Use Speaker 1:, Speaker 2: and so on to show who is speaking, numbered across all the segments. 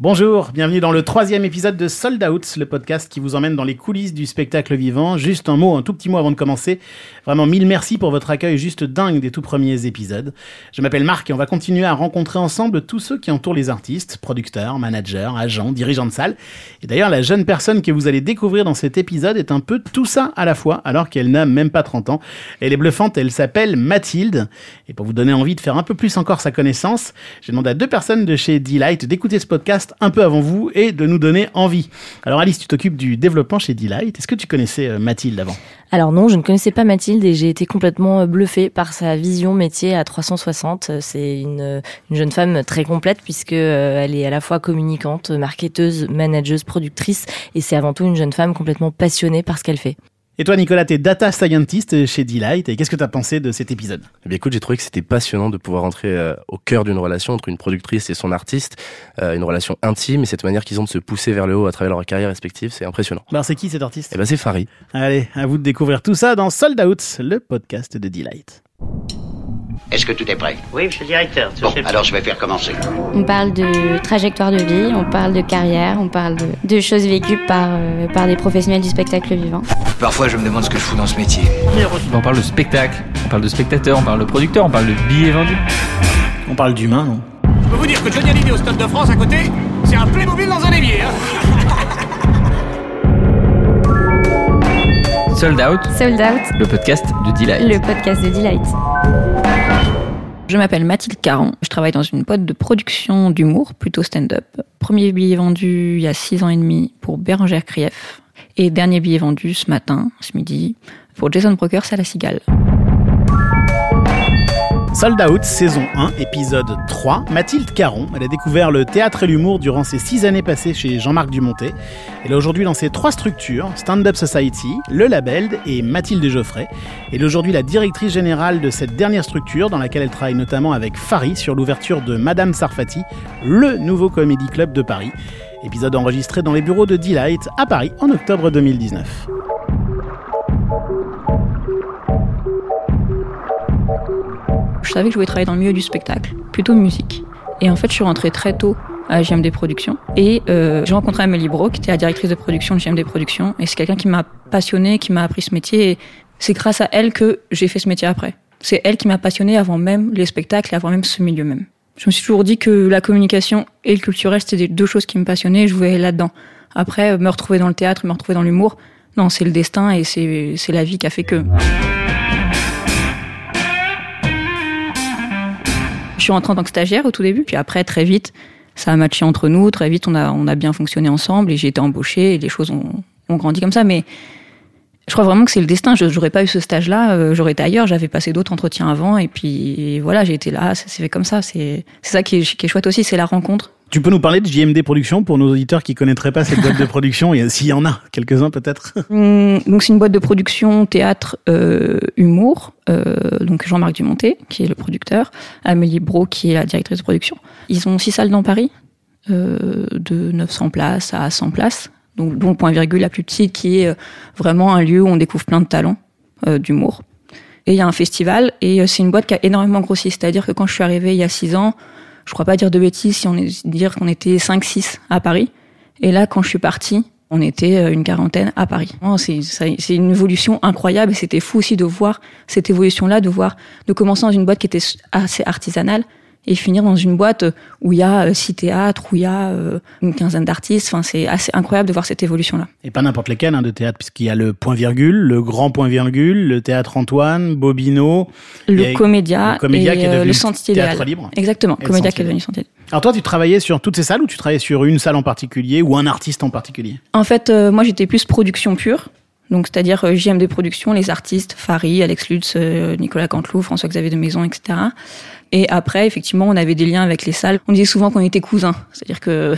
Speaker 1: Bonjour, bienvenue dans le troisième épisode de Sold Out, le podcast qui vous emmène dans les coulisses du spectacle vivant. Juste un mot, un tout petit mot avant de commencer. Vraiment mille merci pour votre accueil juste dingue des tout premiers épisodes. Je m'appelle Marc et on va continuer à rencontrer ensemble tous ceux qui entourent les artistes, producteurs, managers, agents, dirigeants de salle. Et d'ailleurs, la jeune personne que vous allez découvrir dans cet épisode est un peu tout ça à la fois, alors qu'elle n'a même pas 30 ans. Elle est bluffante, elle s'appelle Mathilde. Et pour vous donner envie de faire un peu plus encore sa connaissance, j'ai demandé à deux personnes de chez Delight d'écouter ce podcast un peu avant vous et de nous donner envie. Alors Alice, tu t'occupes du développement chez Delight. Est-ce que tu connaissais euh, Mathilde avant?
Speaker 2: Alors non, je ne connaissais pas Mathilde et j'ai été complètement euh, bluffée par sa vision métier à 360. C'est une, une jeune femme très complète puisque euh, elle est à la fois communicante, marketeuse, manageuse, productrice et c'est avant tout une jeune femme complètement passionnée par ce qu'elle fait.
Speaker 1: Et toi, Nicolas, t'es data scientist chez Delight. Et qu'est-ce que t'as pensé de cet épisode?
Speaker 3: Eh bien, écoute, j'ai trouvé que c'était passionnant de pouvoir entrer euh, au cœur d'une relation entre une productrice et son artiste, euh, une relation intime et cette manière qu'ils ont de se pousser vers le haut à travers leur carrière respective, c'est impressionnant.
Speaker 1: Ben, c'est qui cet artiste?
Speaker 3: Eh ben, c'est Farid.
Speaker 1: Allez, à vous de découvrir tout ça dans Sold Out, le podcast de Delight.
Speaker 4: Est-ce que tout est prêt
Speaker 5: Oui, monsieur le directeur.
Speaker 4: Bon, alors je vais faire commencer.
Speaker 6: On parle de trajectoire de vie, on parle de carrière, on parle de, de choses vécues par, euh, par des professionnels du spectacle vivant.
Speaker 7: Parfois, je me demande ce que je fous dans ce métier.
Speaker 8: On parle de spectacle, on parle de spectateur, on parle de producteur, on parle de billets vendus.
Speaker 1: On parle d'humain, non
Speaker 9: Je peux vous dire que Johnny Hallyday au Stade de France à côté, c'est un Playmobil dans un évier. Hein
Speaker 8: Sold Out,
Speaker 6: Sold Out,
Speaker 8: le podcast de Delight.
Speaker 6: le podcast de Delight.
Speaker 10: Je m'appelle Mathilde Caron. Je travaille dans une boîte de production d'humour, plutôt stand-up. Premier billet vendu il y a six ans et demi pour Bérangère Krief. Et dernier billet vendu ce matin, ce midi, pour Jason Brokers à la Cigale.
Speaker 1: Sold Out, saison 1, épisode 3. Mathilde Caron, elle a découvert le théâtre et l'humour durant ses six années passées chez Jean-Marc Dumontet. Elle est aujourd'hui ses trois structures, Stand Up Society, Le Label et Mathilde Geoffrey. Elle est aujourd'hui la directrice générale de cette dernière structure dans laquelle elle travaille notamment avec Farid sur l'ouverture de Madame Sarfati, le nouveau comédie club de Paris. Épisode enregistré dans les bureaux de Delight à Paris en octobre 2019.
Speaker 10: Je savais que je voulais travailler dans le milieu du spectacle, plutôt musique. Et en fait, je suis rentrée très tôt à GMD Productions. Et euh, j'ai rencontré Amélie Bro, qui était la directrice de production de GMD Productions. Et c'est quelqu'un qui m'a passionnée, qui m'a appris ce métier. Et c'est grâce à elle que j'ai fait ce métier après. C'est elle qui m'a passionnée avant même les spectacles avant même ce milieu même. Je me suis toujours dit que la communication et le culturel, c'était deux choses qui me passionnaient je voulais aller là-dedans. Après, me retrouver dans le théâtre, me retrouver dans l'humour, non, c'est le destin et c'est la vie qui a fait que. Suis rentrée en tant que stagiaire au tout début, puis après, très vite, ça a matché entre nous, très vite, on a, on a bien fonctionné ensemble et j'ai été embauchée et les choses ont, ont grandi comme ça. Mais je crois vraiment que c'est le destin. Je n'aurais pas eu ce stage-là, euh, j'aurais été ailleurs, j'avais passé d'autres entretiens avant et puis voilà, j'ai été là, ça s'est fait comme ça. C'est ça qui est, qui est chouette aussi, c'est la rencontre.
Speaker 1: Tu peux nous parler de JMD Productions pour nos auditeurs qui connaîtraient pas cette boîte de production, s'il y en a quelques-uns peut-être
Speaker 10: Hum, Donc c'est une boîte de production théâtre euh, humour. Euh, donc Jean-Marc Dumontet qui est le producteur, Amélie Bro qui est la directrice de production. Ils ont six salles dans Paris, euh, de 900 places à 100 places. Donc dont Point Virgule la plus petite qui est vraiment un lieu où on découvre plein de talents d'humour. Et il y a un festival et c'est une boîte qui a énormément grossi. C'est-à-dire que quand je suis arrivée il y a six ans, je crois pas dire de bêtises si on est dire qu'on était 5-6 à Paris. Et là, quand je suis partie, on était euh, une quarantaine à Paris. Ça- c'est une évolution incroyable et c'était fou aussi de voir cette évolution-là, de voir, de commencer dans une boîte qui était assez artisanale et finir dans une boîte où il y a euh, six théâtres, où il y a euh, une quinzaine d'artistes. Enfin, c'est assez incroyable de voir cette évolution-là.
Speaker 1: Et pas n'importe lesquels hein, de théâtre, puisqu'il y a le point virgule, le grand point virgule, le théâtre Antoine, Bobino.
Speaker 10: Le Comédia,
Speaker 1: le Comédia
Speaker 10: et
Speaker 1: qui est
Speaker 10: euh,
Speaker 1: devenu
Speaker 10: le Sentier
Speaker 1: Théâtre
Speaker 10: Idéal.
Speaker 1: Libre.
Speaker 10: Exactement,
Speaker 1: Et le
Speaker 10: Comédia qui est devenu. Sentier.
Speaker 1: Alors toi, tu travaillais sur toutes ces salles ou tu travaillais sur une salle en particulier ou un artiste en particulier?
Speaker 10: En fait, euh, moi, j'étais plus production pure. Donc, c'est-à-dire euh, JMD Productions, les artistes, Farid, Alex Lutz, euh, Nicolas Canteloup, François-Xavier de Maison, etc. Et après, effectivement, on avait des liens avec les salles. On disait souvent qu'on était cousins. C'est-à-dire que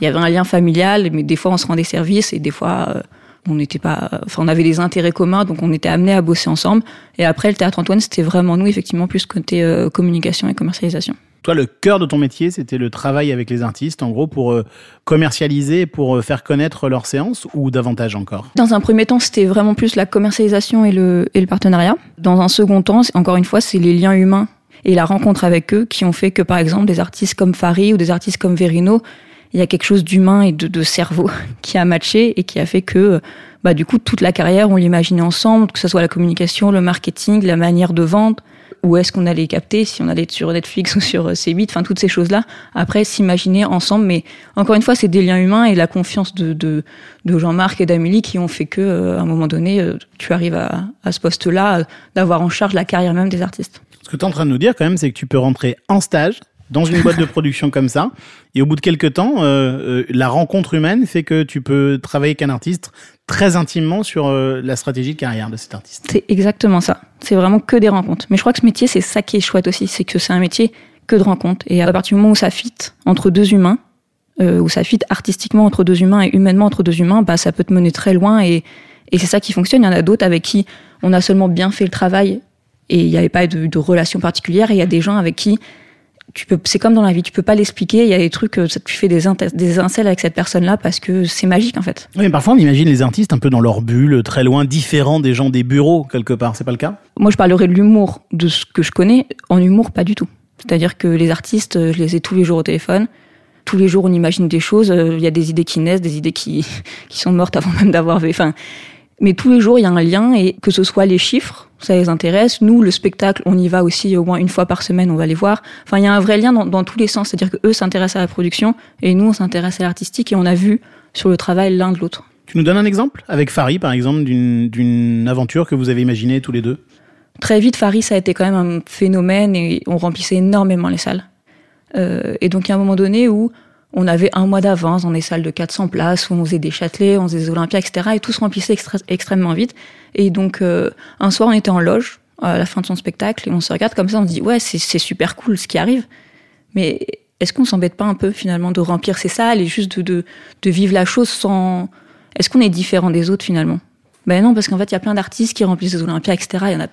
Speaker 10: il y avait un lien familial, mais des fois, on se rendait service et des fois, euh, on n'était pas, enfin, on avait des intérêts communs, donc on était amenés à bosser ensemble. Et après, le théâtre Antoine, c'était vraiment nous, effectivement, plus côté euh, communication et commercialisation.
Speaker 1: Toi, le cœur de ton métier, c'était le travail avec les artistes, en gros, pour euh, commercialiser, pour euh, faire connaître leurs séances ou davantage encore?
Speaker 10: Dans un premier temps, c'était vraiment plus la commercialisation et le, et le partenariat. Dans un second temps, encore une fois, c'est les liens humains et la rencontre avec eux qui ont fait que, par exemple, des artistes comme Farid ou des artistes comme Verino, il y a quelque chose d'humain et de, de cerveau qui a matché et qui a fait que bah, du coup, toute la carrière, on l'imaginait ensemble, que ce soit la communication, le marketing, la manière de vendre, où est-ce qu'on allait capter, si on allait sur Netflix ou sur C8, enfin toutes ces choses-là. Après, s'imaginer ensemble, mais encore une fois, c'est des liens humains et la confiance de, de, de Jean-Marc et d'Amélie qui ont fait que, euh, à un moment donné, euh, tu arrives à, à ce poste-là, euh, d'avoir en charge la carrière même des artistes.
Speaker 1: Ce que tu es en train de nous dire quand même, c'est que tu peux rentrer en stage dans une boîte de production comme ça, et au bout de quelques temps, euh, euh, la rencontre humaine fait que tu peux travailler avec un artiste très intimement sur euh, la stratégie de carrière de cet artiste.
Speaker 10: C'est exactement ça. C'est vraiment que des rencontres. Mais je crois que ce métier, c'est ça qui est chouette aussi, c'est que c'est un métier que de rencontres. Et à partir du moment où ça fit entre deux humains, euh, où ça fit artistiquement entre deux humains et humainement entre deux humains, bah ça peut te mener très loin et, et c'est ça qui fonctionne. Il y en a d'autres avec qui on a seulement bien fait le travail et il n'y avait pas de, de relation particulière. Et il y a des gens avec qui tu peux, c'est comme dans la vie, tu peux pas l'expliquer. Il y a des trucs, euh, ça- tu fais des, des incels avec cette personne-là parce que c'est magique en fait.
Speaker 1: Oui, mais parfois on imagine les artistes un peu dans leur bulle, très loin, différents des gens des bureaux quelque part. C'est pas le cas?
Speaker 10: Moi, je parlerai de l'humour, de ce que je connais. En humour, pas du tout. C'est-à-dire que les artistes, euh, je les ai tous les jours au téléphone. Tous les jours, on imagine des choses. euh, Il y a des idées qui naissent, des idées qui, qui sont mortes avant même d'avoir. Enfin, mais tous les jours, il y a un lien et que ce soit les chiffres, ça les intéresse. Nous, le spectacle, on y va aussi au moins une fois par semaine, on va les voir. Enfin, il y a un vrai lien dans, dans tous les sens. C'est-à-dire que eux s'intéressent à la production et nous, on s'intéresse à l'artistique et on a vu sur le travail l'un de l'autre.
Speaker 1: Tu nous donnes un exemple? Avec Farid, par exemple, d'une d'une aventure que vous avez imaginée tous les deux?
Speaker 10: Très vite, Faris ça a été quand même un phénomène et on remplissait énormément les salles. Euh, et donc, il y a un moment donné où on avait un mois d'avance dans des salles de 400 places, où on faisait des Châtelets, on faisait des Olympias, etc. Et tout se remplissait extrêmement vite. Et donc, euh, un soir, on était en loge à la fin de son spectacle et on se regarde comme ça, on se dit, ouais, c'est c'est super cool ce qui arrive. Mais est-ce qu'on s'embête pas un peu finalement de remplir ces salles et juste de, de, de vivre la chose sans... Est-ce qu'on est différent des autres finalement? Ben non, parce qu'en fait, il y a plein d'artistes qui remplissent les Olympias, etc. Il y en a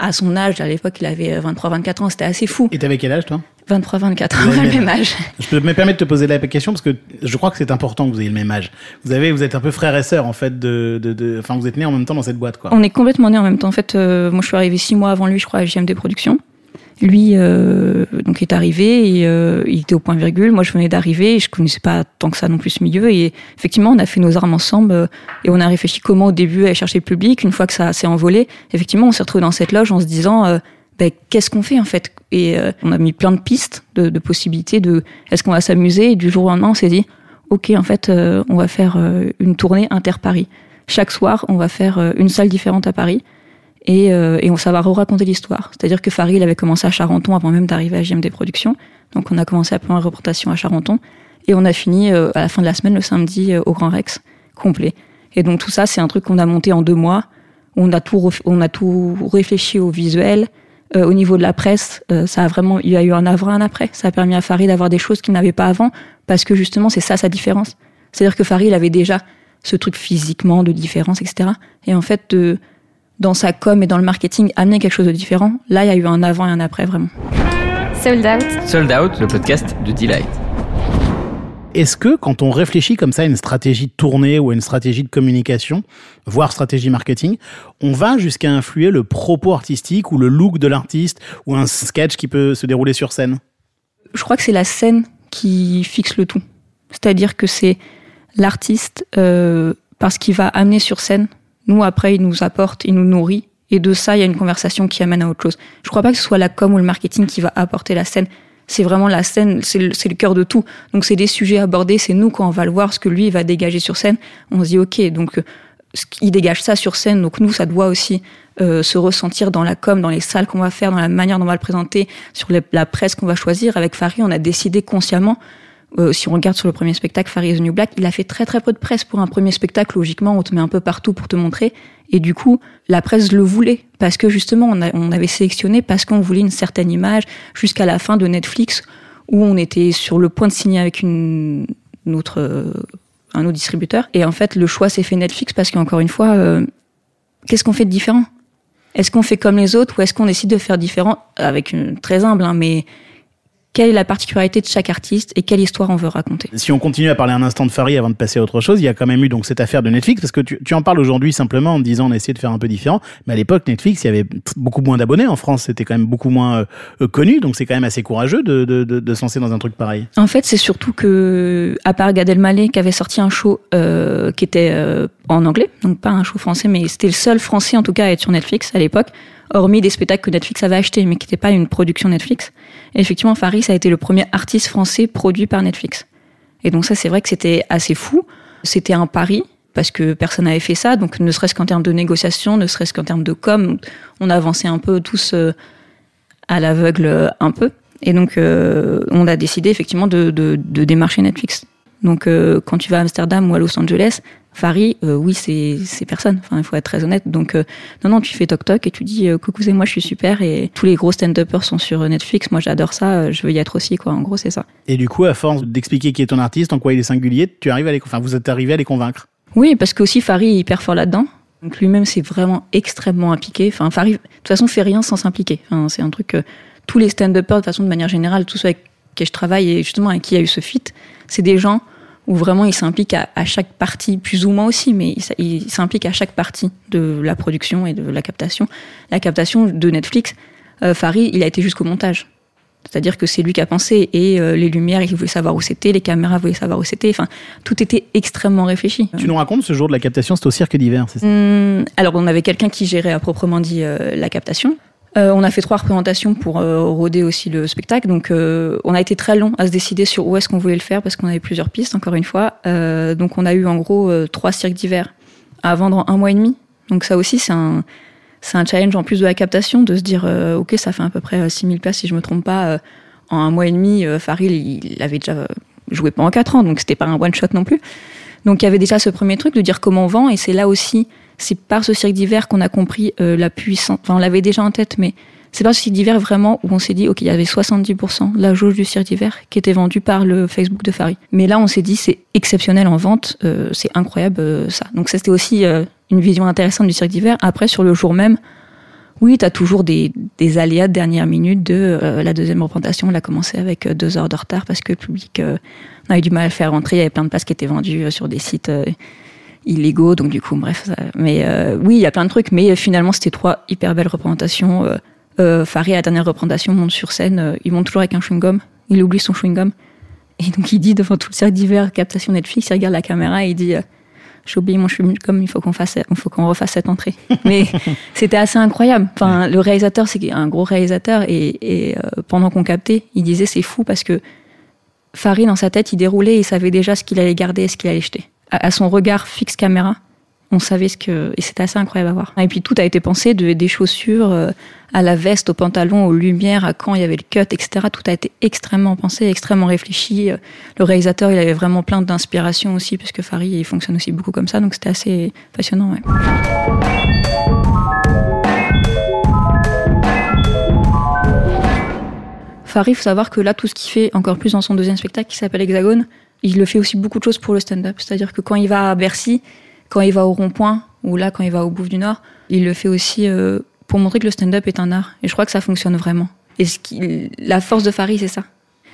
Speaker 10: à son âge, à l'époque, il avait 23-24 ans, c'était assez fou.
Speaker 1: Et t'avais quel âge, toi?
Speaker 10: 23-24
Speaker 1: Vous
Speaker 10: ans, le même âge.
Speaker 1: Je peux me permettre de te poser la question parce que je crois que c'est important que vous ayez le même âge. Vous avez, vous êtes un peu frère et sœur en fait de, de, de- enfin vous êtes nés en même temps dans cette boîte quoi.
Speaker 10: On est complètement nés en même temps. En fait, euh, moi, je suis arrivée six mois avant lui, je crois, à JMD Productions. Lui, euh, donc, est arrivé et euh, il était au point virgule. Moi, je venais d'arriver et je connaissais pas tant que ça non plus ce milieu. Et effectivement, on a fait nos armes ensemble euh, et on a réfléchi comment au début aller chercher le public. Une fois que ça s'est envolé, effectivement, on s'est retrouvé dans cette loge en se disant, euh, ben, qu'est-ce qu'on fait en fait? Et euh, on a mis plein de pistes, de, possibilités de est-ce qu'on va s'amuser? Et du jour au lendemain, on s'est dit, ok, en fait, on va faire une tournée inter-Paris. Chaque soir, on va faire une salle différente à Paris et, euh, et on ça va raconter l'histoire. C'est-à-dire que Farid avait commencé à Charenton avant même d'arriver à JMD Productions. Donc on a commencé à prendre une reportation à Charenton et on a fini euh, à la fin de la semaine le samedi euh, au Grand Rex complet. Et donc tout ça c'est un truc qu'on a monté en deux mois. On a tout on a tout réfléchi au visuel. Euh, au niveau de la presse, euh, ça a vraiment il y a eu un avant un après. Ça a permis à Farid d'avoir des choses qu'il n'avait pas avant parce que justement c'est ça sa différence. C'est-à-dire que Farid avait déjà ce truc physiquement de différence etc. Et en fait de dans sa com et dans le marketing amener quelque chose de différent. Là, il y a eu un avant et un après vraiment.
Speaker 6: Sold Out.
Speaker 8: Sold Out, le podcast de Delight.
Speaker 1: Est-ce que quand on réfléchit comme ça à une stratégie de tournée ou à une stratégie de communication, voire stratégie marketing, on va jusqu'à influer le propos artistique ou le look de l'artiste ou un sketch qui peut se dérouler sur scène?
Speaker 10: Je crois que c'est la scène qui fixe le tout. C'est-à-dire que c'est l'artiste euh, parce qu'il va amener sur scène. Nous après, il nous apporte, il nous nourrit. Et de ça, il y a une conversation qui amène à autre chose. Je crois pas que ce soit la com ou le marketing qui va apporter la scène. C'est vraiment la scène, c'est le, le cœur de tout. Donc c'est des sujets abordés, c'est nous quand on va le voir, ce que lui il va dégager sur scène. On se dit ok, donc euh, qu'il dégage ça sur scène, donc nous ça doit aussi euh, se ressentir dans la com, dans les salles qu'on va faire, dans la manière dont on va le présenter, sur les- la presse qu'on va choisir. Avec Farid, on a décidé consciemment euh, si on regarde sur le premier spectacle, Farid the New Black, il a fait très très peu de presse pour un premier spectacle. Logiquement, on te met un peu partout pour te montrer. Et du coup, la presse le voulait parce que justement, on avait sélectionné parce qu'on voulait une certaine image jusqu'à la fin de Netflix où on était sur le point de signer avec une, une autre, euh, un autre distributeur. Et en fait, le choix s'est fait Netflix parce qu'encore une fois, euh, qu'est-ce qu'on fait de différent? Est-ce qu'on fait comme les autres ou est-ce qu'on décide de faire différent? Avec une très humble, hein, mais quelle est la particularité de chaque artiste et quelle histoire on veut raconter.
Speaker 1: Si on continue à parler un instant de Farid avant de passer à autre chose, il y a quand même eu donc cette affaire de Netflix parce que tu, tu en parles aujourd'hui simplement en disant on a essayé de faire un peu différent, mais à l'époque Netflix il y avait beaucoup moins d'abonnés en France, c'était quand même beaucoup moins euh, connu, donc c'est quand même assez courageux de, de, de, de se lancer dans un truc pareil.
Speaker 10: En fait, c'est surtout que à part Gad Elmaleh qui avait sorti un show euh, qui était euh, en anglais, donc pas un show français, mais c'était le seul français en tout cas à être sur Netflix à l'époque hormis des spectacles que Netflix avait achetés, mais qui n'étaient pas une production Netflix. Et effectivement, Faris a été le premier artiste français produit par Netflix. Et donc ça, c'est vrai que c'était assez fou. C'était un pari, parce que personne n'avait fait ça, donc ne serait-ce qu'en termes de négociation, ne serait-ce qu'en termes de com, on avançait un peu tous euh, à l'aveugle euh, un peu. Et donc, euh, on a décidé effectivement de, démarcher Netflix. Donc, quand tu vas à Amsterdam ou à Los Angeles, Farid, euh, oui, c'est c'est personne. Enfin, il faut être très honnête. Donc, euh, non, non, tu fais toc toc et tu dis coucou, c'est moi, je suis super. Et tous les gros stand-uppers sont sur Netflix. Moi, j'adore ça. Je veux y être aussi, quoi. En gros, c'est ça.
Speaker 1: Et du coup, à force d'expliquer qui est ton artiste, en quoi il est singulier, tu arrives à les, enfin, vous êtes arrivé à les convaincre.
Speaker 10: Oui, parce que aussi Farid est hyper fort là-dedans. Donc lui-même, c'est vraiment extrêmement impliqué. Enfin, Farid, de toute façon, fait rien sans s'impliquer. Enfin, c'est un truc que tous les stand-uppers, de façon, de manière générale, tous ceux avec qui je travaille et justement avec qui il y a eu ce fit, c'est des gens où vraiment il s'implique à, à, chaque partie, plus ou moins aussi, mais il, il s'implique à chaque partie de la production et de la captation. La captation de Netflix, euh, Farid, il a été jusqu'au montage. C'est-à-dire que c'est lui qui a pensé et euh, les lumières, il voulait savoir où c'était, les caméras voulaient savoir où c'était. Enfin, tout était extrêmement réfléchi.
Speaker 1: Tu nous racontes ce jour de la captation, c'était au cirque d'hiver, c'est ça?
Speaker 10: Hum, Alors, on avait quelqu'un qui gérait à proprement dit euh, la captation. Euh, on a fait trois représentations pour euh, rôder aussi le spectacle. Donc, euh, on a été très long à se décider sur où est-ce qu'on voulait le faire parce qu'on avait plusieurs pistes, encore une fois. donc, on a eu en gros trois cirques d'hiver à vendre en un mois et demi. Donc, ça aussi, c'est un, c'est un challenge en plus de la captation de se dire, OK, ça fait à peu près 6000 places si je me trompe pas. en un mois et demi, Faril, il, il avait déjà joué pendant quatre ans, donc c'était pas un one-shot non plus. Donc, il y avait déjà ce premier truc de dire comment on vend et c'est là aussi c'est par ce cirque d'hiver qu'on a compris euh, la puissance. Enfin, on l'avait déjà en tête, mais c'est par ce cirque d'hiver vraiment où on s'est dit, ok, il y avait 70% de la jauge du cirque d'hiver qui était vendue par le Facebook de Farid. Mais là, on s'est dit, c'est exceptionnel en vente, euh, c'est incroyable euh, ça. Donc c'était aussi une vision intéressante du cirque d'hiver. Après, sur le jour même, oui, tu as toujours des, des aléas de dernière minute de la deuxième représentation. On a commencé avec deux heures de retard parce que le public, on a eu du mal à faire rentrer. Il y avait plein de places qui étaient vendues sur des sites illégaux. Donc du coup, bref. Ça, mais euh, oui, il y a plein de trucs. Mais finalement, c'était trois hyper belles représentations. Euh, euh, Farid, à la dernière représentation, monte sur scène. Euh, il monte toujours avec un chewing-gum. Il oublie son chewing-gum. Et donc il dit devant tout le cercle d'hiver, captation Netflix, il regarde la caméra et il dit j'ai oublié mon chewing-gum, il faut qu'on fasse, il faut qu'on refasse cette entrée. Mais c'était assez incroyable. Enfin, le réalisateur, c'est un gros réalisateur et, et euh, pendant qu'on captait, il disait c'est fou parce que Farid dans sa tête, il déroulait, et il savait déjà ce qu'il allait garder et ce qu'il allait jeter à, son regard fixe caméra, on savait ce que et c'était assez incroyable à voir. Et puis tout a été pensé de, des chaussures euh, à la veste, au pantalon, aux lumières, à quand il y avait le cut, etc. Tout a été extrêmement pensé, extrêmement réfléchi. Le réalisateur, il avait vraiment plein d'inspiration aussi, puisque Farid, il fonctionne aussi beaucoup comme ça, donc c'était assez passionnant. Farid, faut savoir que là, tout ce qu'il fait, encore plus dans son deuxième spectacle qui s'appelle Hexagone, il le fait aussi beaucoup de choses pour le stand-up. C'est-à-dire que quand il va à Bercy, quand il va au rond-point, ou là, quand il va au Bouffe du Nord, il le fait aussi euh, pour montrer que le stand-up est un art. Et je crois que ça fonctionne vraiment. Et ce qui, la force de Farid, c'est ça.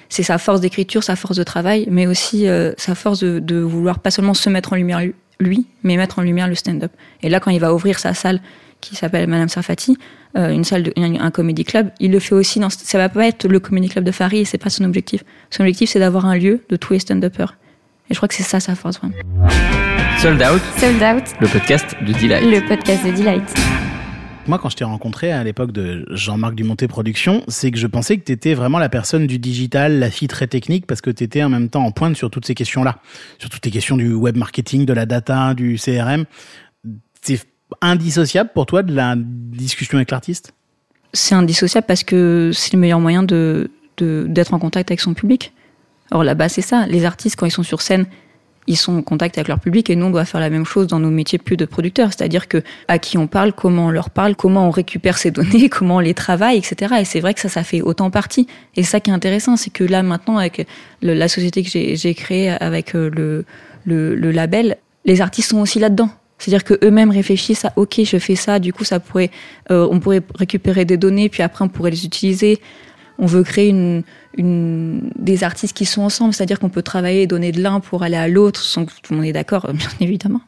Speaker 10: C'est sa force d'écriture, sa force de travail, mais aussi euh, sa force de, vouloir pas seulement se mettre en lumière lui, mais mettre en lumière le stand-up. Et là, quand il va ouvrir sa salle qui s'appelle Madame Sarfati, euh, une salle, de, un, un comédie club, il le fait aussi. Dans, ça va pas être le comédie club de Farid, et c'est pas son objectif. Son objectif, c'est d'avoir un lieu de tous les stand-uppers. Et je crois que c'est ça sa force vraiment.
Speaker 8: Sold Out.
Speaker 6: Sold Out.
Speaker 8: Le podcast de Delight.
Speaker 6: Le podcast de Delight.
Speaker 1: Moi, quand je t'ai rencontré à l'époque de Jean-Marc Dumonté Productions, c'est que je pensais que tu étais vraiment la personne du digital, la fille très technique, parce que tu étais en même temps en pointe sur toutes ces questions-là, sur toutes les questions du web marketing, de la data, du CRM. C'est indissociable pour toi de la discussion avec l'artiste?
Speaker 10: C'est indissociable parce que c'est le meilleur moyen de d'être en contact avec son public. Or là-bas, c'est ça. Les artistes, quand ils sont sur scène, ils sont en contact avec leur public et nous, on doit faire la même chose dans nos métiers plus de producteurs. C'est-à-dire que à qui on parle, comment on leur parle, comment on récupère ces données, comment on les travaille, etc. Et c'est vrai que ça, ça fait autant partie. Et ça qui est intéressant, c'est que là, maintenant, avec la société que j'ai créée avec euh, le, le label, les artistes sont aussi là-dedans. C'est-à-dire que eux-mêmes réfléchissent à OK, je fais ça, du coup ça pourrait, euh, on pourrait récupérer des données, puis après on pourrait les utiliser. on veut créer une, une, des artistes qui sont ensemble, c'est-à-dire qu'on peut travailler et donner de l'un pour aller à l'autre, sans que tout le monde est d'accord, bien évidemment.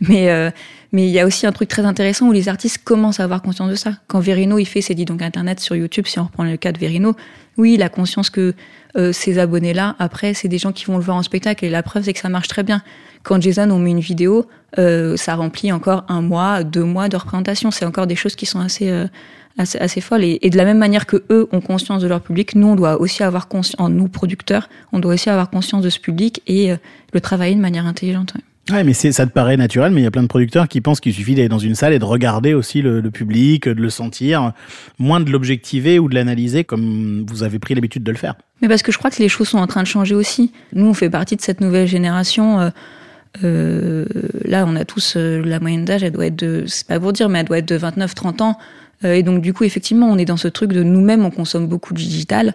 Speaker 10: Mais euh, mais il y a aussi un truc très intéressant où les artistes commencent à avoir conscience de ça. Quand Verino il fait ses dit donc internet sur YouTube, si on reprend le cas de Verino, oui, il a conscience que euh, ces abonnés-là, après, c'est des gens qui vont le voir en spectacle et la preuve c'est que ça marche très bien. Quand Jason on met une vidéo, euh, ça remplit encore un mois, deux mois de représentation. C'est encore des choses qui sont assez euh, assez, assez folles. Et, et, de la même manière que eux ont conscience de leur public, nous on doit aussi avoir conscience, nous producteurs, on doit aussi avoir conscience de ce public et euh, le travailler de manière intelligente. Ouais.
Speaker 1: Ouais, mais ça te paraît naturel, mais il y a plein de producteurs qui pensent qu'il suffit d'aller dans une salle et de regarder aussi le, le public, de le sentir, moins de l'objectiver ou de l'analyser comme vous avez pris l'habitude de le faire.
Speaker 10: Mais parce que je crois que les choses sont en train de changer aussi. Nous, on fait partie de cette nouvelle génération. Euh, euh, là, on a tous euh, la moyenne d'âge, elle doit être de, c'est pas pour dire, mais elle doit être de 29-30 ans. Euh, et donc, du coup, effectivement, on est dans ce truc de nous-mêmes, on consomme beaucoup de digital.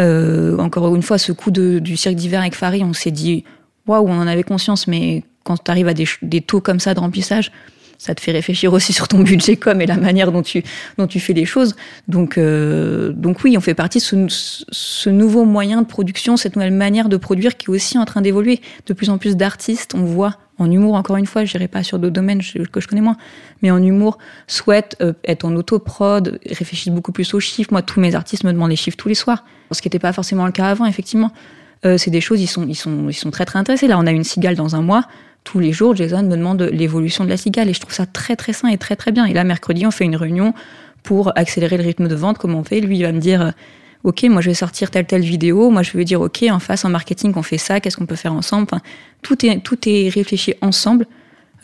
Speaker 10: Euh, encore une fois, ce coup de, du cirque d'hiver avec Farid, on s'est dit, waouh, on en avait conscience, mais quand tu arrives à des, des taux comme ça de remplissage, ça te fait réfléchir aussi sur ton budget com et la manière dont tu dont tu fais les choses. Donc euh, donc oui, on fait partie de ce, ce, nouveau moyen de production, cette nouvelle manière de produire qui est aussi en train d'évoluer. De plus en plus d'artistes, on voit en humour encore une fois, je n'irai pas sur d'autres domaines que je connais moins, mais en humour souhaitent euh, être en autoprod, réfléchissent beaucoup plus aux chiffres. Moi, tous mes artistes me demandent les chiffres tous les soirs, ce qui n'était pas forcément le cas avant, effectivement. Euh, c'est des choses, ils sont, ils sont, ils sont très très intéressés. Là, on a une cigale dans un mois tous les jours, Jason me demande l'évolution de la cigale et je trouve ça très très sain et très très bien. Et là, mercredi, on fait une réunion pour accélérer le rythme de vente. Comment on fait Lui, il va me dire Ok, moi je vais sortir telle telle vidéo. Moi, je vais dire Ok, en face, en marketing, on fait ça. Qu'est-ce qu'on peut faire ensemble? Enfin, tout, est, tout est réfléchi ensemble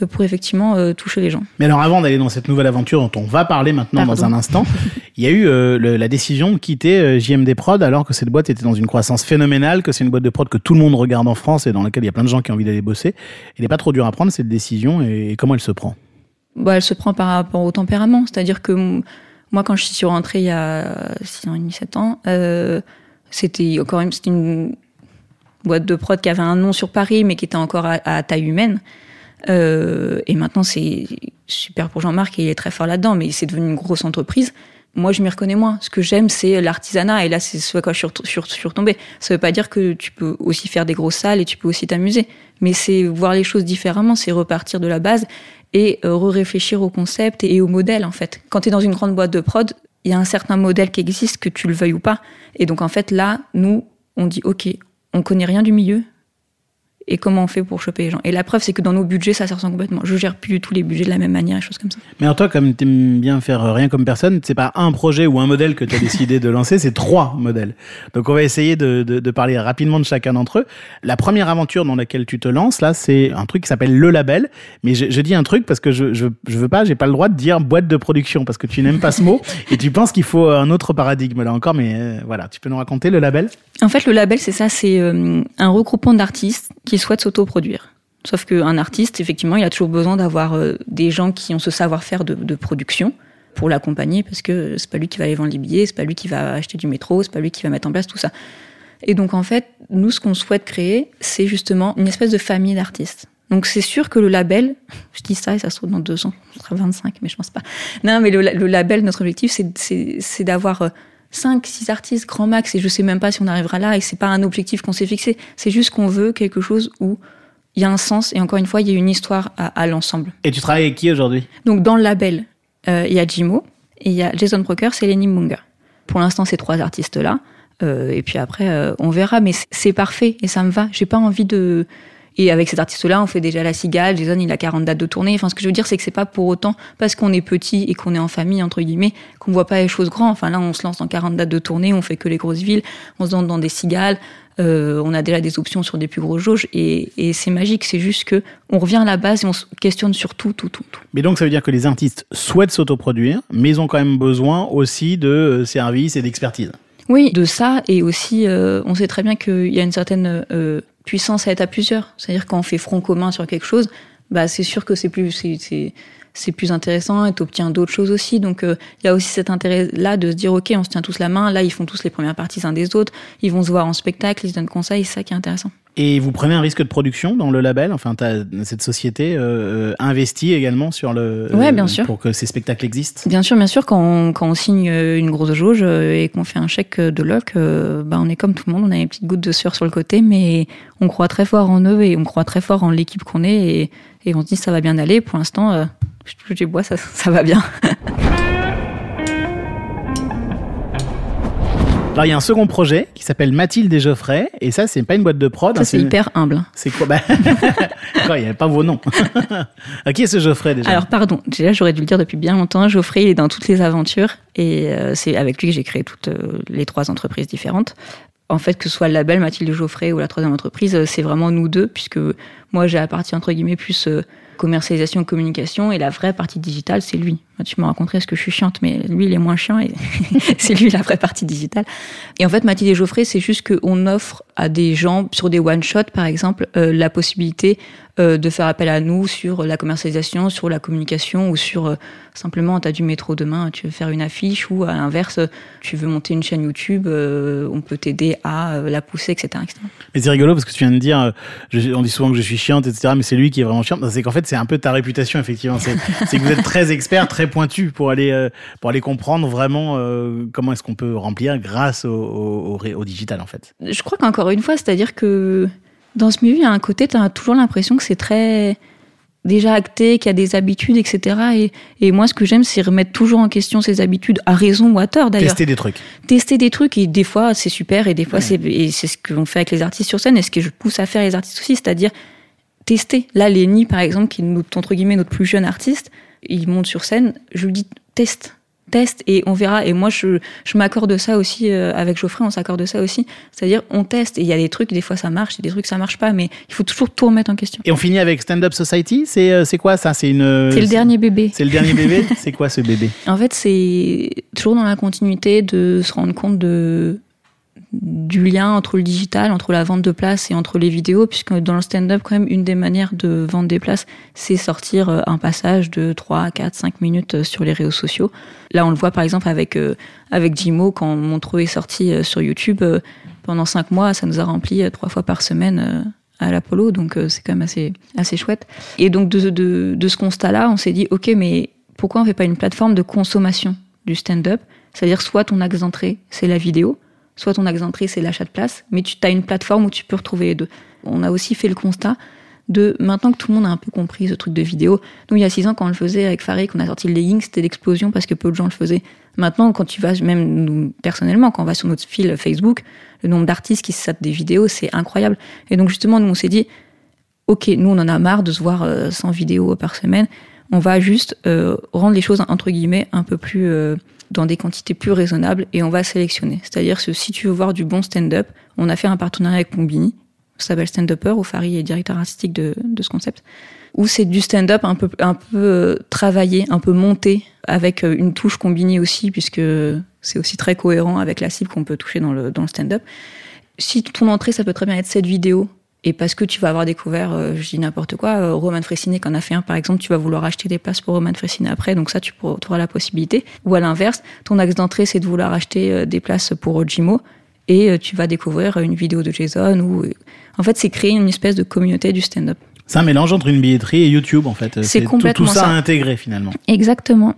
Speaker 10: pour effectivement euh, toucher les gens.
Speaker 1: Mais alors avant d'aller dans cette nouvelle aventure dont on va parler maintenant Pardon. dans un instant, il y a eu euh, le, la décision de quitter euh, JMD Prod alors que cette boîte était dans une croissance phénoménale, que c'est une boîte de prod que tout le monde regarde en France et dans laquelle il y a plein de gens qui ont envie d'aller bosser. Il n'est pas trop dur à prendre cette décision et, et comment elle se prend?
Speaker 10: Bah, Elle se prend par rapport au tempérament, c'est-à-dire que moi quand je suis rentrée il y a 6 ans et demi, 7 ans, euh, c'était encore une, une boîte de prod qui avait un nom sur Paris mais qui était encore à, à taille humaine. Euh, et maintenant, c'est super pour Jean-Marc et il est très fort là-dedans, mais c'est devenu une grosse entreprise. Moi, je m'y reconnais moins. Ce que j'aime, c'est l'artisanat. Et là, c'est ce à quoi je suis, retombée. Ça veut pas dire que tu peux aussi faire des grosses salles et tu peux aussi t'amuser. Mais c'est voir les choses différemment, c'est repartir de la base et euh, réfléchir au concept et au modèle, en fait. Quand tu es dans une grande boîte de prod, il y a un certain modèle qui existe, que tu le veuilles ou pas. Et donc, en fait, là, nous, on dit, OK, on connaît rien du milieu, et comment on fait pour choper les gens. Et la preuve, c'est que dans nos budgets, ça se ressent complètement. Je gère plus du tout les budgets de la même manière et choses comme ça.
Speaker 1: Mais en toi, comme tu aimes bien faire rien comme personne, c'est pas un projet ou un modèle que tu as décidé de lancer, c'est trois modèles. Donc on va essayer de, de, de parler rapidement de chacun d'entre eux. La première aventure dans laquelle tu te lances, là, c'est un truc qui s'appelle Le Label. Mais je, je, dis un truc parce que je, je, je veux pas, j'ai pas le droit de dire boîte de production parce que tu n'aimes pas ce mot et tu penses qu'il faut un autre paradigme là encore. Mais euh, voilà, tu peux nous raconter le label?
Speaker 10: En fait, le label, c'est ça, c'est euh, un regroupement d'artistes qui souhaitent s'autoproduire. Sauf qu'un artiste, effectivement, il a toujours besoin d'avoir euh, des gens qui ont ce savoir-faire de, production pour l'accompagner, parce que c'est pas lui qui va aller vendre les billets, c'est pas lui qui va acheter du métro, c'est pas lui qui va mettre en place tout ça. Et donc, en fait, nous, ce qu'on souhaite créer, c'est justement une espèce de famille d'artistes. Donc, c'est sûr que le label, je dis ça et ça se trouve dans deux ans, ce sera 25, mais je pense pas. Non, mais le, le label, notre objectif, c'est d'avoir euh, 5, 6 artistes grand max et je sais même pas si on arrivera là et c'est pas un objectif qu'on s'est fixé. C'est juste qu'on veut quelque chose où il y a un sens et encore une fois, il y a une histoire à, à l'ensemble.
Speaker 1: Et tu travailles avec qui aujourd'hui?
Speaker 10: Donc dans le label, euh, il y a Jimo, il y a Jason Broker, c'est Lenny Munga. Pour l'instant, ces trois artistes-là. Euh, et puis après, euh, on verra, mais c'est parfait et ça me va. J'ai pas envie de. Et avec ces artistes-là, on fait déjà la cigale. Jason, il a 40 dates de tournée. Enfin, ce que je veux dire, c'est que c'est pas pour autant parce qu'on est petit et qu'on est en famille, entre guillemets, qu'on voit pas les choses grandes. Enfin, là, on se lance dans 40 dates de tournée, on fait que les grosses villes, on se lance dans des cigales. Euh, on a déjà des options sur des plus grosses jauges et, et c'est magique. C'est juste que on revient à la base et on se questionne sur tout, tout, tout, tout.
Speaker 1: Mais donc, ça veut dire que les artistes souhaitent s'autoproduire, mais ils ont quand même besoin aussi de services et d'expertise.
Speaker 10: Oui, de ça et aussi, euh, on sait très bien qu'il y a une certaine euh, puissance à être à plusieurs. C'est-à-dire quand on fait front commun sur quelque chose, bah c'est sûr que c'est plus c'est c'est plus intéressant et t'obtiens d'autres choses aussi. Donc il euh, y a aussi cet intérêt-là de se dire ok, on se tient tous la main. Là, ils font tous les premières parties uns des autres. Ils vont se voir en spectacle, ils se donnent conseils. C'est ça qui est intéressant.
Speaker 1: Et vous prenez un risque de production dans le label Enfin, cette société euh, investit également sur le.
Speaker 10: Ouais, bien sûr.
Speaker 1: Pour que ces spectacles existent
Speaker 10: Bien sûr, bien sûr, quand on, quand on signe euh, une grosse jauge euh, et qu'on fait un chèque de loc, euh, bah, on est comme tout le monde, on a une petite goutte de sueur sur le côté, mais on croit très fort en eux et on croit très fort en l'équipe qu'on est et, et on se dit ça va bien aller. Pour l'instant, euh, je touche du bois, ça, ça va bien.
Speaker 1: Alors, il y a un second projet qui s'appelle Mathilde et Geoffrey, et ça, c'est pas une boîte de prod.
Speaker 10: Ça,
Speaker 1: hein,
Speaker 10: c'est hyper humble.
Speaker 1: C'est quoi bah... Il n'y avait pas vos noms. à qui est ce Geoffrey déjà
Speaker 10: Alors pardon, déjà j'aurais dû le dire depuis bien longtemps. Geoffrey il est dans toutes les aventures et euh, c'est avec lui que j'ai créé toutes euh, les trois entreprises différentes. En fait, que ce soit le label Mathilde Geoffrey ou la troisième entreprise, euh, c'est vraiment nous deux puisque moi j'ai la partie entre guillemets plus euh, commercialisation, communication et la vraie partie digitale c'est lui. Tu me raconterais ce que je suis chiante, mais lui il est moins chiant et c'est lui la vraie partie digitale. Et en fait, Mathilde et Geoffrey, c'est juste qu'on offre à des gens sur des one shot par exemple euh, la possibilité euh, de faire appel à nous sur la commercialisation, sur la communication ou sur euh, simplement tu as du métro demain, tu veux faire une affiche ou à l'inverse, tu veux monter une chaîne YouTube, on peut t'aider à la pousser, etc.
Speaker 1: Mais c'est rigolo parce que tu viens de dire, je- on dit souvent que je suis chiante, etc. Mais c'est lui qui est vraiment chiante. C'est qu'en fait, c'est un peu ta réputation, effectivement. C'est que vous êtes très expert, très pointu pour aller euh, pour aller comprendre vraiment euh, comment est-ce qu'on peut remplir grâce au, au, au ré- au digital, en fait.
Speaker 10: Je crois qu'encore une fois, c'est-à-dire que dans ce milieu, il y a un côté, tu as toujours l'impression que c'est très déjà acté, qu'il y a des habitudes, etc. Et, et moi, ce que j'aime, c'est remettre toujours en question ces habitudes, à raison ou à tort d'ailleurs.
Speaker 1: Tester des trucs.
Speaker 10: tester des trucs et des fois c'est super et des fois et c'est ce qu'on fait avec les artistes sur scène et ce que je pousse à faire les artistes aussi c'est-à-dire tester. Là Lenny par exemple qui est notre, entre guillemets notre plus jeune artiste il monte sur scène je lui dis teste. Teste et on verra. Et moi je, je m'accorde ça aussi euh, avec Geoffrey on s'accorde ça aussi. C'est-à-dire on teste. Et il y a des trucs des fois ça marche et des trucs ça marche pas mais il faut toujours tout remettre en question.
Speaker 1: Et on finit avec Stand Up Society. C'est euh, quoi ça? C'est une. euh,
Speaker 10: c'est le dernier bébé.
Speaker 1: C'est le dernier bébé? c'est quoi ce bébé?
Speaker 10: En fait, c'est toujours dans la continuité de se rendre compte de du lien entre le digital, entre la vente de places et entre les vidéos, puisque dans le stand-up, quand même, une des manières de vendre des places, c'est sortir euh, un passage de 3, 4, 5 minutes euh, sur les réseaux sociaux. Là, on le voit par exemple avec, euh, avec Jimo, quand Montreux est sorti euh, sur YouTube, pendant 5 mois, ça nous a rempli trois fois par semaine à l'Apollo, donc c'est quand même assez, assez chouette. Et donc de, de, de ce constat-là, on s'est dit, ok, mais pourquoi on fait pas une plateforme de consommation du stand-up? C'est-à-dire soit ton axe d'entrée, c'est la vidéo, soit ton axe d'entrée, c'est l'achat de place, mais tu as une plateforme où tu peux retrouver les deux. On a aussi fait le constat de maintenant que tout le monde a un peu compris ce truc de vidéo. Nous, il y a six ans, quand on le faisait avec Farid, qu'on a sorti le legging, c'était l'explosion parce que peu de gens le faisaient. Maintenant, quand tu vas, même nous, personnellement, quand on va sur notre fil Facebook, le nombre d'artistes qui se sortent des vidéos, c'est incroyable. Et donc, justement, nous, on s'est dit, OK, nous, on en a marre de se voir euh, 100 vidéos par semaine. On va juste euh, rendre les choses, entre guillemets, un peu plus euh, dans des quantités plus raisonnables et on va sélectionner. C'est-à-dire que si tu veux voir du bon stand-up, on a fait un partenariat avec Combini, ça s'appelle Stand Upper, où Farid est directeur artistique de, de ce concept, où c'est du stand-up un peu, un peu euh, travaillé, un peu monté, avec euh, une touche Combini aussi, puisque c'est aussi très cohérent avec la cible qu'on peut toucher dans le, dans le stand-up. Si ton entrée, ça peut très bien être cette vidéo, et parce que tu vas avoir découvert, euh, je dis n'importe quoi, euh, Roman Fressinet qui en a fait un par exemple, tu vas vouloir acheter des places pour Roman Fressinet après, donc ça tu pourras- tu auras la possibilité. Ou à l'inverse, ton axe d'entrée c'est de vouloir acheter euh, des places pour Jimo et tu vas découvrir une vidéo de Jason ou en fait c'est créer une espèce de communauté du stand-up.
Speaker 1: C'est un mélange entre une billetterie et YouTube, en fait.
Speaker 10: C'est
Speaker 1: tout-
Speaker 10: complètement
Speaker 1: tout, ça,
Speaker 10: ça.
Speaker 1: à intégrer finalement.
Speaker 10: Exactement.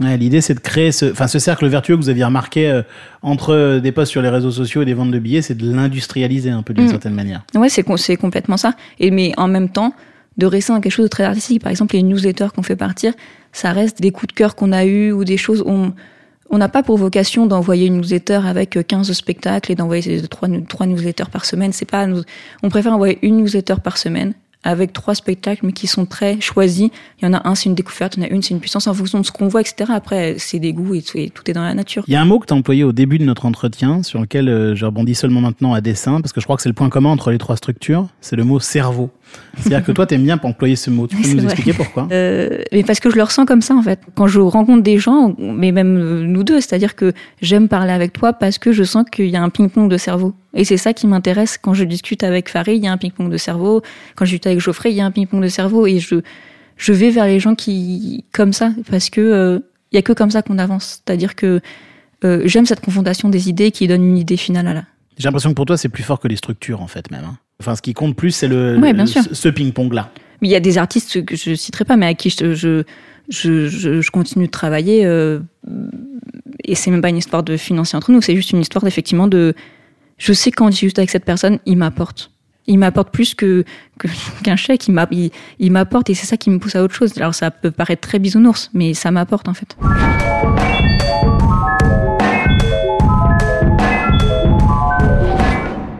Speaker 1: Ouais, L'idée, c'est de créer ce, enfin, ce cercle vertueux que vous aviez remarqué euh, entre euh, des posts sur les réseaux sociaux et des ventes de billets, c'est de l'industrialiser un peu d'une
Speaker 10: Mm.
Speaker 1: certaine manière.
Speaker 10: Ouais, c'est com- c'est complètement ça. Et mais en même temps, de rester dans quelque chose de très artistique. Par exemple, les newsletters qu'on fait partir, ça reste des coups de cœur qu'on a eus ou des choses. On on n'a pas pour vocation d'envoyer une newsletter avec euh, 15 spectacles et d'envoyer ces trois, trois newsletters par semaine. C'est pas. On préfère envoyer une newsletter par semaine avec trois spectacles, mais qui sont très choisis. Il y en a un, c'est une découverte, il y en a une, c'est une puissance en fonction de ce qu'on voit, etc. Après, c'est des goûts et tout, et tout est dans la nature.
Speaker 1: Il y a un mot que tu as employé au début de notre entretien, sur lequel euh, je rebondis seulement maintenant à dessin, parce que je crois que c'est le point commun entre les trois structures, c'est le mot cerveau. C'est-à-dire que toi, tu aimes bien employer ce mot. Tu peux nous
Speaker 10: vrai.
Speaker 1: expliquer pourquoi?
Speaker 10: Euh, mais parce que je le ressens comme ça en fait. Quand je rencontre des gens, mais même euh, nous deux, c'est-à-dire que j'aime parler avec toi parce que je sens qu'il y a un ping-pong de cerveau. Et c'est ça qui m'intéresse quand je discute avec Farid, il y a un ping-pong de cerveau. Quand je discute avec Geoffrey, il y a un ping-pong de cerveau. Et je, je vais vers les gens qui, comme ça, parce que euh, il y a que comme ça qu'on avance. C'est-à-dire que euh, j'aime cette confrontation des idées qui donne une idée finale à la.
Speaker 1: J'ai l'impression que pour toi, c'est plus fort que les structures, en fait, même. hein. Enfin, ce qui compte plus, c'est le,
Speaker 10: Ouais,
Speaker 1: ce- ping-pong-là.
Speaker 10: Mais il y a des artistes que je citerai pas, mais à qui je, je, je, je- continue de travailler. euh, et c'est même pas une histoire de financier entre nous, c'est juste une histoire d'effectivement de. Je sais quand je suis juste avec cette personne, il m'apporte. Il m'apporte plus qu'un chèque. Il m'a- il, il m'apporte et c'est ça qui me pousse à autre chose. Alors ça peut paraître très bisounours, mais ça m'apporte en fait.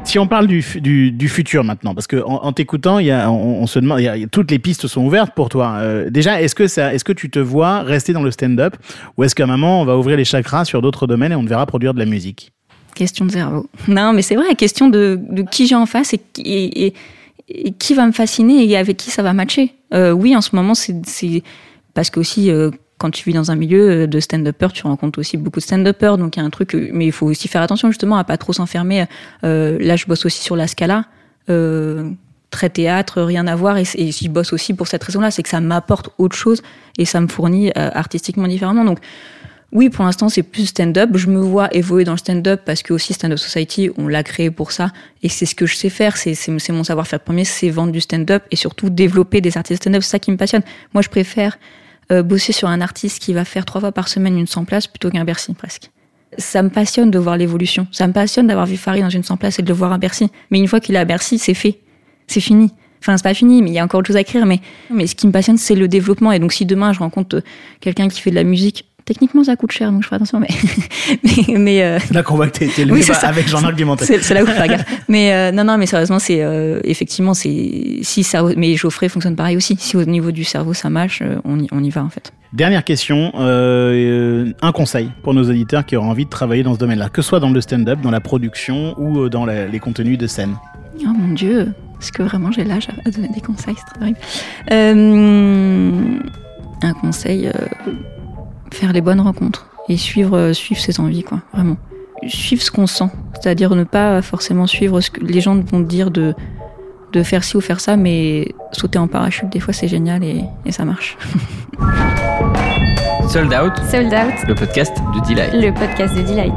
Speaker 1: Si on parle du, fu- du, du futur maintenant, parce que en, t'écoutant, on, se demande, toutes les pistes sont ouvertes pour toi. Euh, déjà, est-ce que est-ce que tu te vois rester dans le stand-up, ou est-ce qu'à un moment on va ouvrir les chakras sur d'autres domaines et on te verra produire de la musique?
Speaker 10: Question de cerveau. Non, mais c'est vrai, question de, qui j'ai en face et, qui- va me fasciner et avec qui ça va matcher. Euh, oui, en ce moment, c'est parce que aussi, euh, quand tu vis dans un milieu euh, de stand-uppers, tu rencontres aussi beaucoup de stand-uppers, donc il y a un truc, mais il faut aussi faire attention justement à pas trop s'enfermer. Là, je bosse aussi sur la Scala. Très théâtre, rien à voir, et, et je bosse aussi pour cette raison-là, c'est que ça m'apporte autre chose et ça me fournit artistiquement différemment. Donc, oui, pour l'instant, c'est plus stand-up. Je me vois évoluer dans le stand-up parce que aussi Stand Up Society, on l'a créé pour ça. Et c'est ce que je sais faire. C'est mon savoir-faire premier, c'est vendre du stand-up et surtout développer des artistes stand-up. C'est ça qui me passionne. Moi, je préfère euh, bosser sur un artiste qui va faire trois fois par semaine une 100 places plutôt qu'un Bercy, presque. Ça me passionne de voir l'évolution. Ça me passionne d'avoir vu Farid dans une 100 places et de le voir à Bercy. Mais une fois qu'il est à Bercy, c'est fait. C'est fini. Enfin, c'est pas fini, mais il y a encore autre chose à écrire. Mais, mais ce qui me passionne, c'est le développement. Et donc, si demain, je rencontre euh, quelqu'un qui fait de la musique, techniquement, ça coûte cher, donc je ferai attention. Mais, mais, mais, euh,
Speaker 1: C'est là qu'on voit que t'es élevé
Speaker 10: Oui,
Speaker 1: avec Jean-Marc Dumontet.
Speaker 10: c'est là où je fais gaffe. Mais euh, non, non, mais sérieusement, c'est euh, effectivement, c'est si ça, mais Geoffrey fonctionne pareil aussi. Si au niveau du cerveau ça marche, on y, on y va en fait.
Speaker 1: Dernière question, un conseil pour nos auditeurs qui auraient envie de travailler dans ce domaine-là, que ce soit dans le stand-up, dans la production ou dans la- les contenus de scène.
Speaker 10: Oh mon dieu, est-ce que vraiment j'ai l'âge à- donner des conseils C'est très horrible. Un conseil, faire les bonnes rencontres et suivre, euh, suivre ses envies, quoi, vraiment. Suivre ce qu'on sent, c'est-à-dire ne pas forcément suivre ce que les gens vont te dire de, de faire ci ou faire ça, mais sauter en parachute, des fois c'est génial et, et ça marche.
Speaker 8: Sold Out,
Speaker 6: Sold Out,
Speaker 8: le podcast de Delight.
Speaker 6: le podcast de Delight.